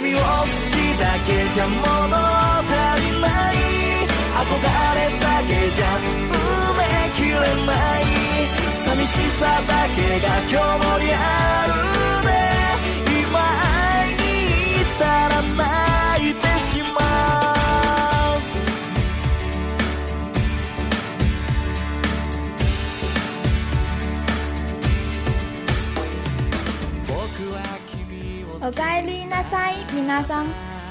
君を好きだけじゃ物足りない憧れだけじゃ埋めきれない寂しさだけが今日もりあるで今会いに行ったら泣いてしまう僕は君をおかえり。なさい，米娜桑，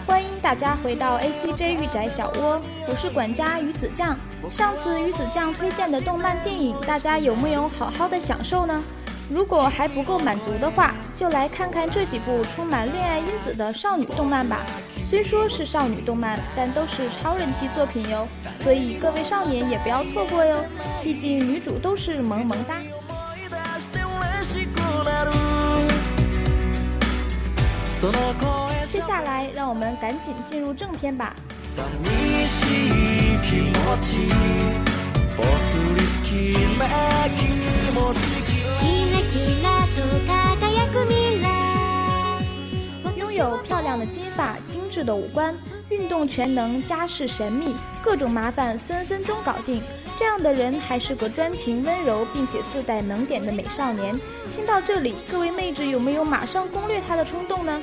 欢迎大家回到 ACJ 御宅小窝，我是管家鱼子酱。上次鱼子酱推荐的动漫电影，大家有没有好好的享受呢？如果还不够满足的话，就来看看这几部充满恋爱因子的少女动漫吧。虽说是少女动漫，但都是超人气作品哟，所以各位少年也不要错过哟。毕竟女主都是萌萌哒。 接下来，让我们赶紧进入正片吧。寂しい気持ちぽつり好きな気持ちキラキラと輝く未来拥有漂亮的金发、精致的五官、运动全能、家世神秘，各种麻烦分分钟搞定。 这样的人还是个专情温柔并且自带萌点的美少年。听到这里，各位妹纸有没有马上攻略他的冲动呢？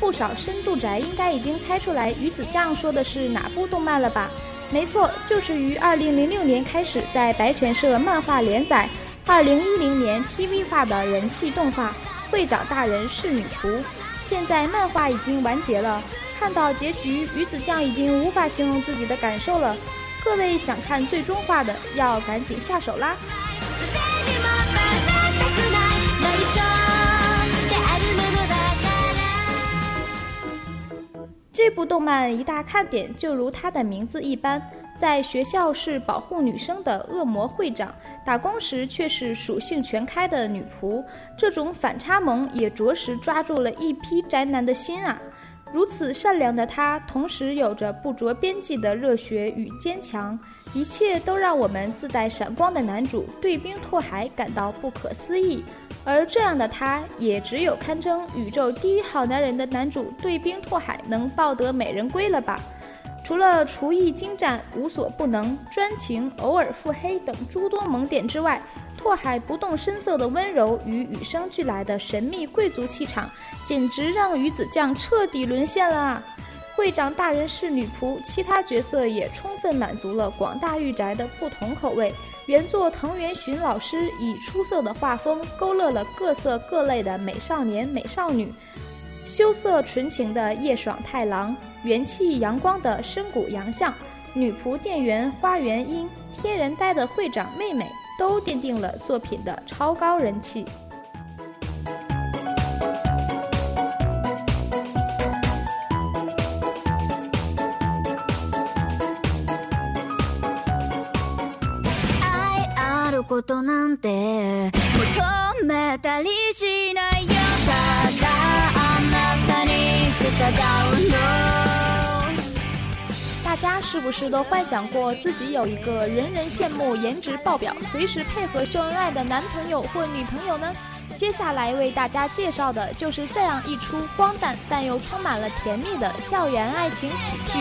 不少深度宅应该已经猜出来鱼子酱说的是哪部动漫了吧？没错，就是于2006年开始在白泉社漫画连载，2010年 TV 化的人气动画《会长大人是女仆》。现在漫画已经完结了，看到结局，鱼子酱已经无法形容自己的感受了。各位想看最终话的，要赶紧下手啦！誰にも負けたくない内緒であるものだから这部动漫一大看点就如它的名字一般，在学校是保护女生的恶魔会长，打工时却是属性全开的女仆。这种反差萌也着实抓住了一批宅男的心啊！ 如此善良的他，同时有着不着边际的热血与坚强，一切都让我们自带闪光的男主对冰拓海感到不可思议。而这样的他，也只有堪称宇宙第一好男人的男主对冰拓海能抱得美人归了吧？除了厨艺精湛、无所不能、专情、偶尔腹黑等诸多萌点之外，拓海不动声色的温柔与与生俱来的神秘贵族气场，简直让鱼子酱彻底沦陷了！会长大人是女仆，其他角色也充分满足了广大御宅的不同口味。原作藤原寻老师以出色的画风勾勒了各色各类的美少年、美少女，羞涩纯情的叶爽太郎，元气阳光的深谷洋相，女仆店员花园樱，天然呆的会长妹妹，都奠定了作品的超高人气。愛あることなんて求めたり 大家是不是都幻想过自己有一个人人羡慕、颜值爆表、随时配合秀恩爱的男朋友或女朋友呢？接下来为大家介绍的就是这样一出荒诞但又充满了甜蜜的校园爱情喜剧。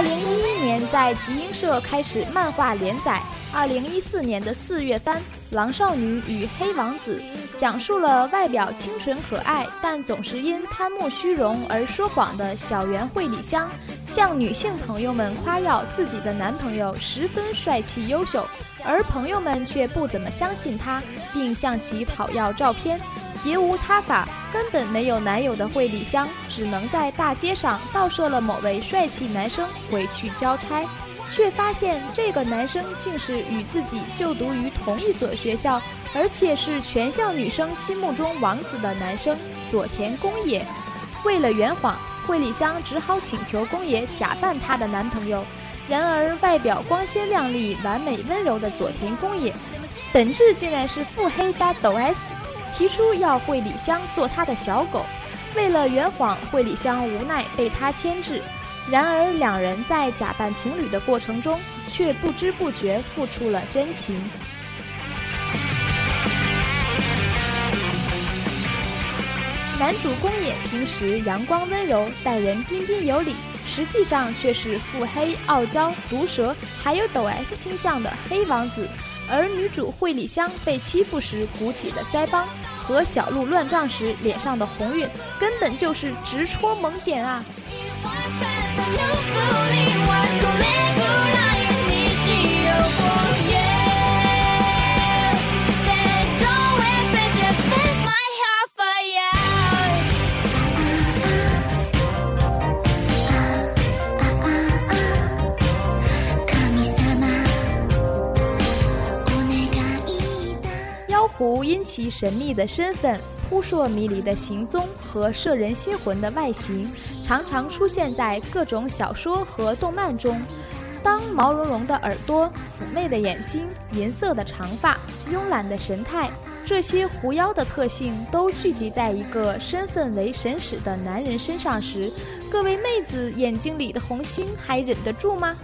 二零一一年在集英社开始漫画连载，二零一四年的四月番《狼少女与黑王子》讲述了外表清纯可爱，但总是因贪慕虚荣而说谎的小圆惠里香，向女性朋友们夸耀自己的男朋友十分帅气优秀，而朋友们却不怎么相信她，并向其讨要照片。别无他法，根本没有男友的惠里香，只能在大街上盗摄了某位帅气男生回去交差，却发现这个男生竟是与自己就读于同一所学校，而且是全校女生心目中王子的男生佐田公也。为了圆谎，惠里香只好请求公野假扮她的男朋友。然而，外表光鲜亮丽、完美温柔的佐田公野，本质竟然是腹黑加抖 S。提出要惠里香做他的小狗。为了圆谎，惠里香无奈被他牵制。然而，两人在假扮情侣的过程中，却不知不觉付出了真情。男主公演平时阳光温柔，待人彬彬有礼，实际上却是腹黑、傲娇、毒舌，还有抖 S 倾向的黑王子而女主惠里香被欺负时鼓起的腮帮，和小鹿乱撞时脸上的红晕，根本就是直戳萌点啊！狐因其神秘的身份、扑朔迷离的行踪和摄人心魂的外形，常常出现在各种小说和动漫中。当毛茸茸的耳朵、妩媚的眼睛、银色的长发、慵懒的神态，这些狐妖的特性都聚集在一个身份为神使的男人身上时，各位妹子眼睛里的红心还忍得住吗？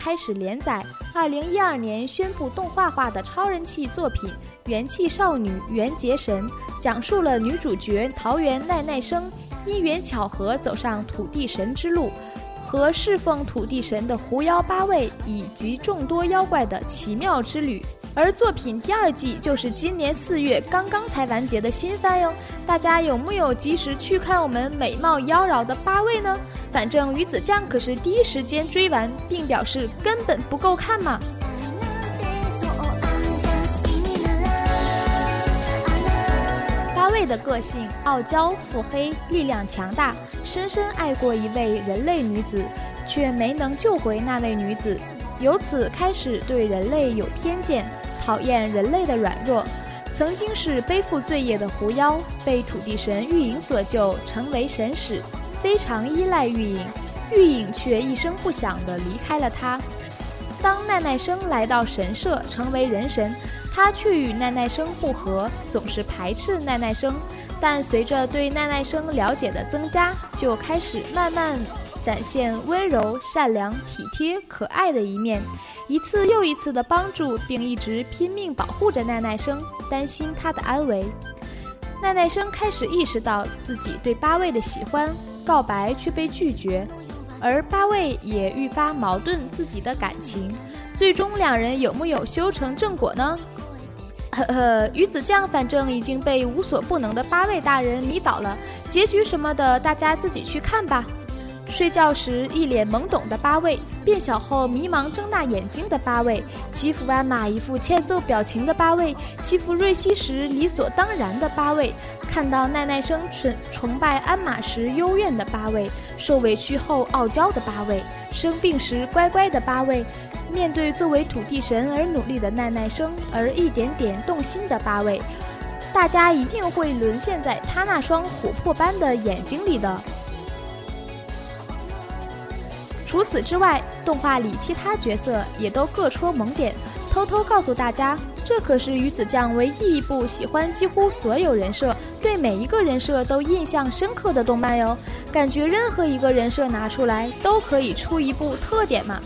开始连载，二零一二年宣布动画化的超人气作品《元气少女缘结神》，讲述了女主角桃园奈奈生因缘巧合走上土地神之路，和侍奉土地神的狐妖八位以及众多妖怪的奇妙之旅。而作品第二季就是今年四月刚刚才完结的新番哟，大家有木有及时去看我们美貌妖娆的八位呢？反正鱼子酱可是第一时间追完，并表示根本不够看嘛。八位的个性傲娇、腹黑、力量强大，深深爱过一位人类女子，却没能救回那位女子，由此开始对人类有偏见，讨厌人类的软弱。曾经是背负罪业的狐妖，被土地神玉影所救，成为神使。非常依赖玉影，玉影却一声不响地离开了他。当奈奈生来到神社成为人神，他却与奈奈生不和，总是排斥奈奈生。但随着对奈奈生了解的增加，就开始慢慢展现温柔、善良、体贴、可爱的一面，一次又一次的帮助，并一直拼命保护着奈奈生，担心他的安危。奈奈生开始意识到自己对八位的喜欢。告白却被拒绝，而八位也愈发矛盾自己的感情，最终两人有木有修成正果呢？呵呵，鱼子酱反正已经被无所不能的八位大人迷倒了，结局什么的大家自己去看吧。睡觉时一脸懵懂的八位，变小后迷茫睁大眼睛的八位，欺负鞍马一副欠揍表情的八位，欺负瑞希时理所当然的八位，看到奈奈生崇崇拜鞍马时幽怨的八位，受委屈后傲娇的八位，生病时乖乖的八位，面对作为土地神而努力的奈奈生而一点点动心的八位，大家一定会沦陷在他那双琥珀般的眼睛里的。除此之外，动画里其他角色也都各戳萌点。偷偷告诉大家，这可是鱼子酱唯一一部喜欢几乎所有人设、对每一个人设都印象深刻的动漫哟。感觉任何一个人设拿出来都可以出一部特点嘛。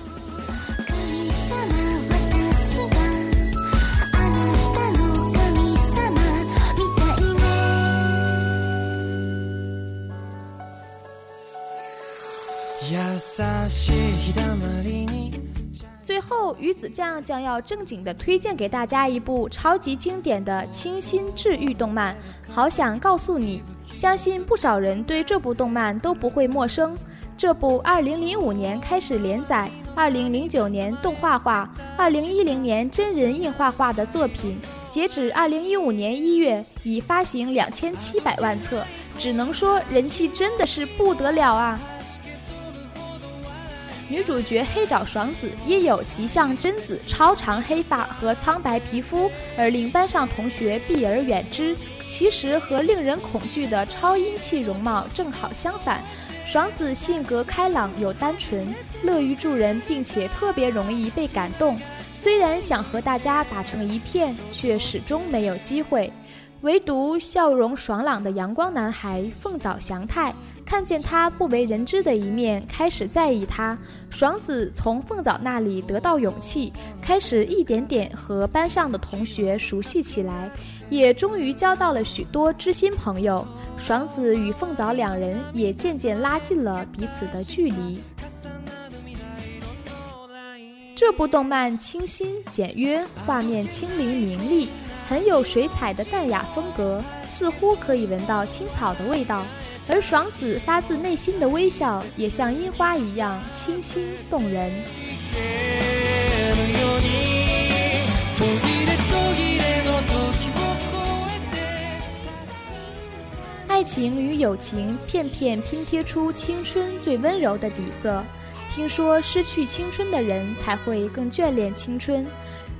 最后，鱼子酱将要正经的推荐给大家一部超级经典的清新治愈动漫，好想告诉你，相信不少人对这部动漫都不会陌生。这部2005年开始连载，2009年动画化，2010年真人映画化的作品，截止2015年1月已发行2700万册，只能说人气真的是不得了啊！女主角黑爪爽子因有极像贞子超长黑发和苍白皮肤而令班上同学避而远之，其实和令人恐惧的超阴气容貌正好相反。爽子性格开朗又单纯，乐于助人，并且特别容易被感动。虽然想和大家打成一片，却始终没有机会。唯独笑容爽朗的阳光男孩凤藻祥太。看见他不为人知的一面，开始在意他。爽子从凤藻那里得到勇气，开始一点点和班上的同学熟悉起来，也终于交到了许多知心朋友。爽子与凤藻两人也渐渐拉近了彼此的距离。这部动漫清新简约，画面清灵明丽，很有水彩的淡雅风格，似乎可以闻到青草的味道。而爽子发自内心的微笑，也像樱花一样清新动人。爱情与友情片片拼贴出青春最温柔的底色。听说失去青春的人才会更眷恋青春，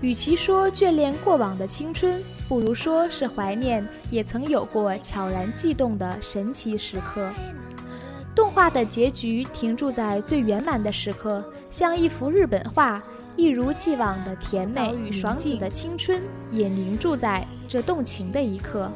与其说眷恋过往的青春，不如说是怀念也曾有过悄然悸动的神奇时刻。动画的结局停驻在最圆满的时刻，像一幅日本画，一如既往的甜美与爽子的青春也凝驻在这动情的一刻。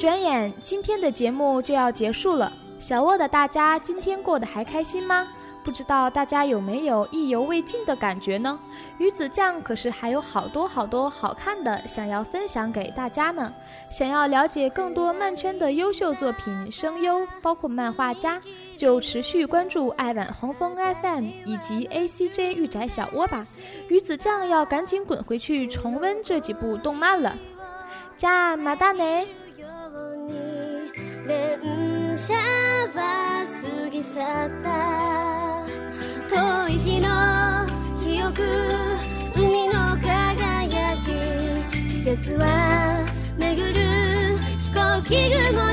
转眼，今天的节目就要结束了。小窝的大家今天过得还开心吗？不知道大家有没有意犹未尽的感觉呢？鱼子酱可是还有好多好多好看的想要分享给大家呢。想要了解更多漫圈的优秀作品、声优，包括漫画家，就持续关注爱晚红枫 FM 以及 ACJ 御宅小窝吧。鱼子酱要赶紧滚回去重温这几部动漫了。加马大内。電車は過ぎ去った。遠い日の記憶海の輝き季節は巡る飛行機雲。